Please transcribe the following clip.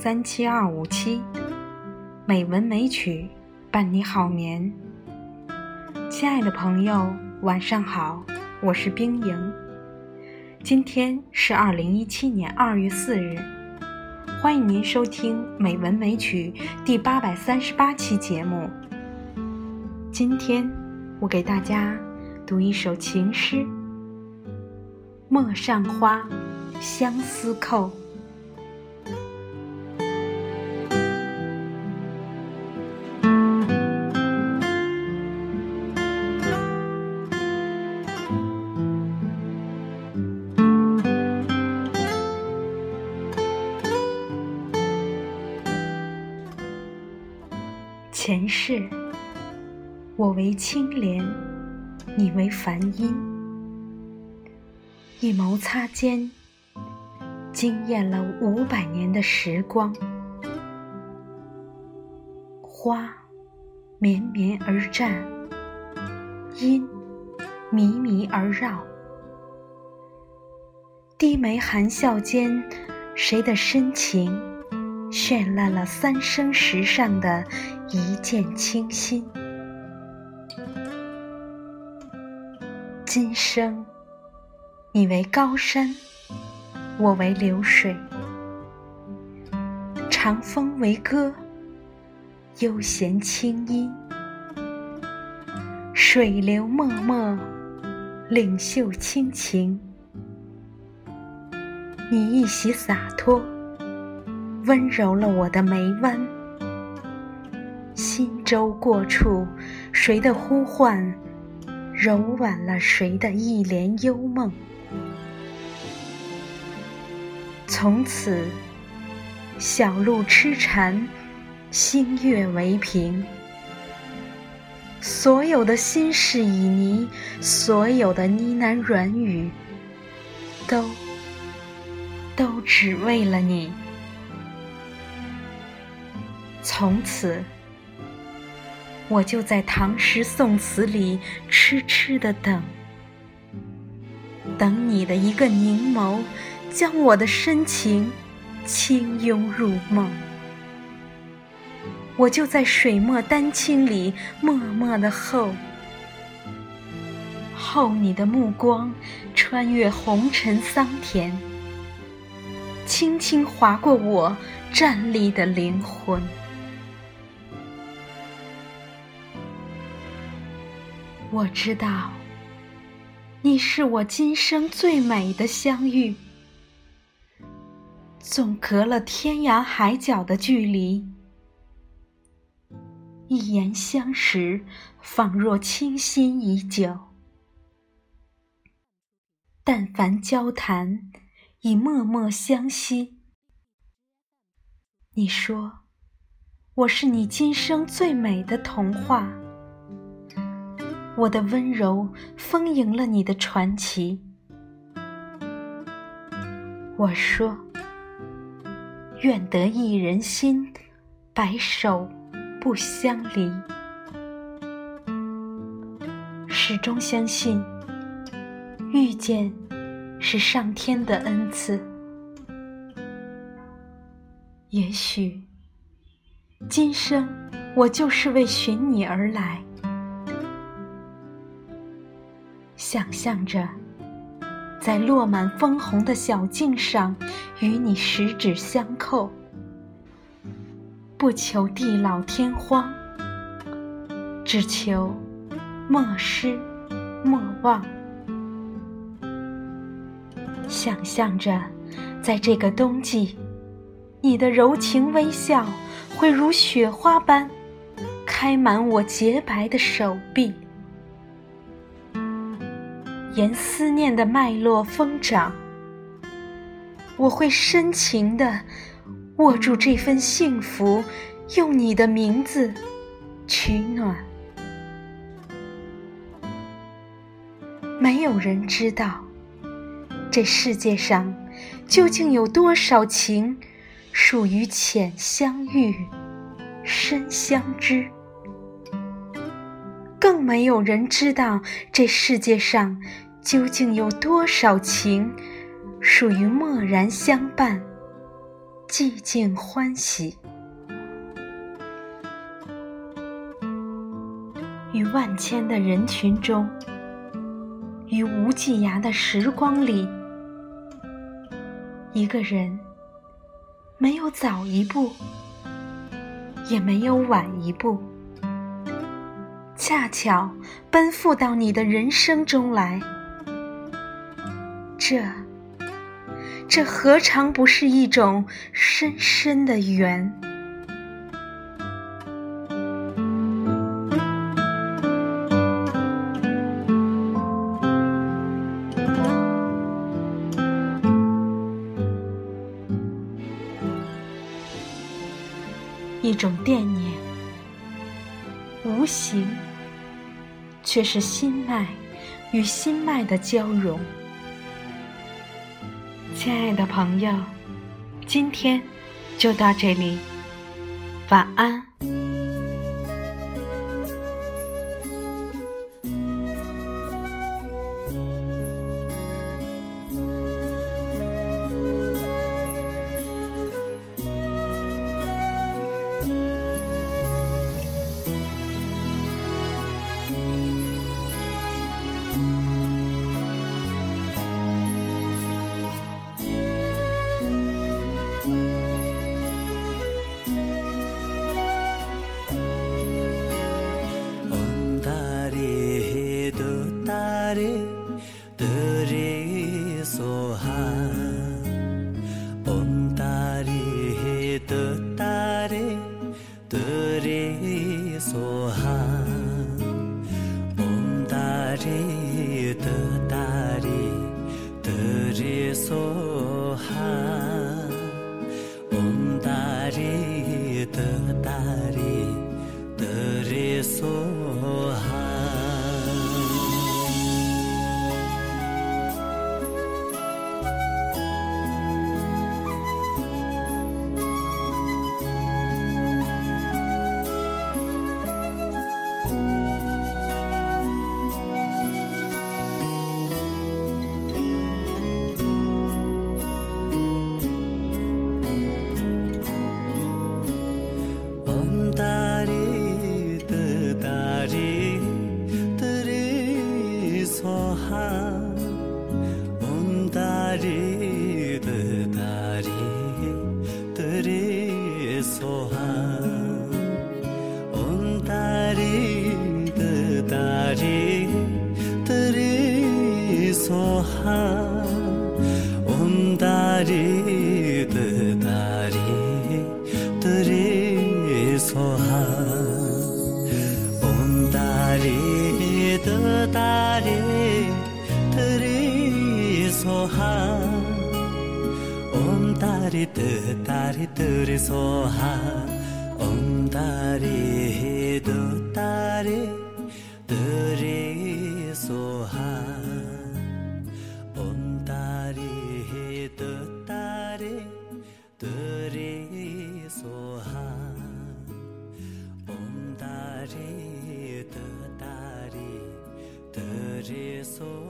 三七二五七，美文美曲伴你好眠。亲爱的朋友，晚上好，我是冰莹。今天是二零一七年二月四日，欢迎您收听《美文美曲》第八百三十八期节目。今天我给大家读一首情诗《陌上花相思扣》。前世，我为青莲，你为梵音，一眸擦肩，惊艳了五百年的时光。花绵绵而绽，音靡靡而绕，低眉含笑间，谁的深情？绚烂了三生石上的一见倾心。今生，你为高山，我为流水，长风为歌，悠闲清音，水流脉脉，领袖倾情，你一袭洒脱。温柔了我的眉弯，心舟过处，谁的呼唤，柔婉了谁的一帘幽梦。从此，小路痴缠，星月为凭。所有的心事旖旎，所有的呢喃软语，都，都只为了你。从此，我就在唐诗宋词里痴痴的等，等你的一个凝眸，将我的深情轻拥入梦。我就在水墨丹青里默默的候，候你的目光穿越红尘桑田，轻轻划过我站立的灵魂。我知道，你是我今生最美的相遇。纵隔了天涯海角的距离，一言相识，仿若倾心已久。但凡交谈，已默默相惜。你说，我是你今生最美的童话。我的温柔丰盈了你的传奇。我说，愿得一人心，白首不相离。始终相信，遇见是上天的恩赐。也许，今生我就是为寻你而来。想象着，在落满枫红的小径上，与你十指相扣，不求地老天荒，只求莫失莫忘。想象着，在这个冬季，你的柔情微笑会如雪花般开满我洁白的手臂。沿思念的脉络疯长，我会深情地握住这份幸福，用你的名字取暖。没有人知道，这世界上究竟有多少情属于浅相遇、深相知，更没有人知道这世界上。究竟有多少情属于默然相伴、寂静欢喜。于万千的人群中，于无际涯的时光里，一个人没有早一步，也没有晚一步，恰巧奔赴到你的人生中来。这，这何尝不是一种深深的缘？一种惦念，无形，却是心脉与心脉的交融。亲爱的朋友，今天就到这里，晚安。tere soha om tare te tare tere soha om tare te tare tere soha re dare tere soha on dare dare tere soha on dare ri tu ta ri tu ri so ha om ta ri du ta ri tu ri so ha om ta ri du ta ri tu ri so ha om ta ri du ta ri tu ri so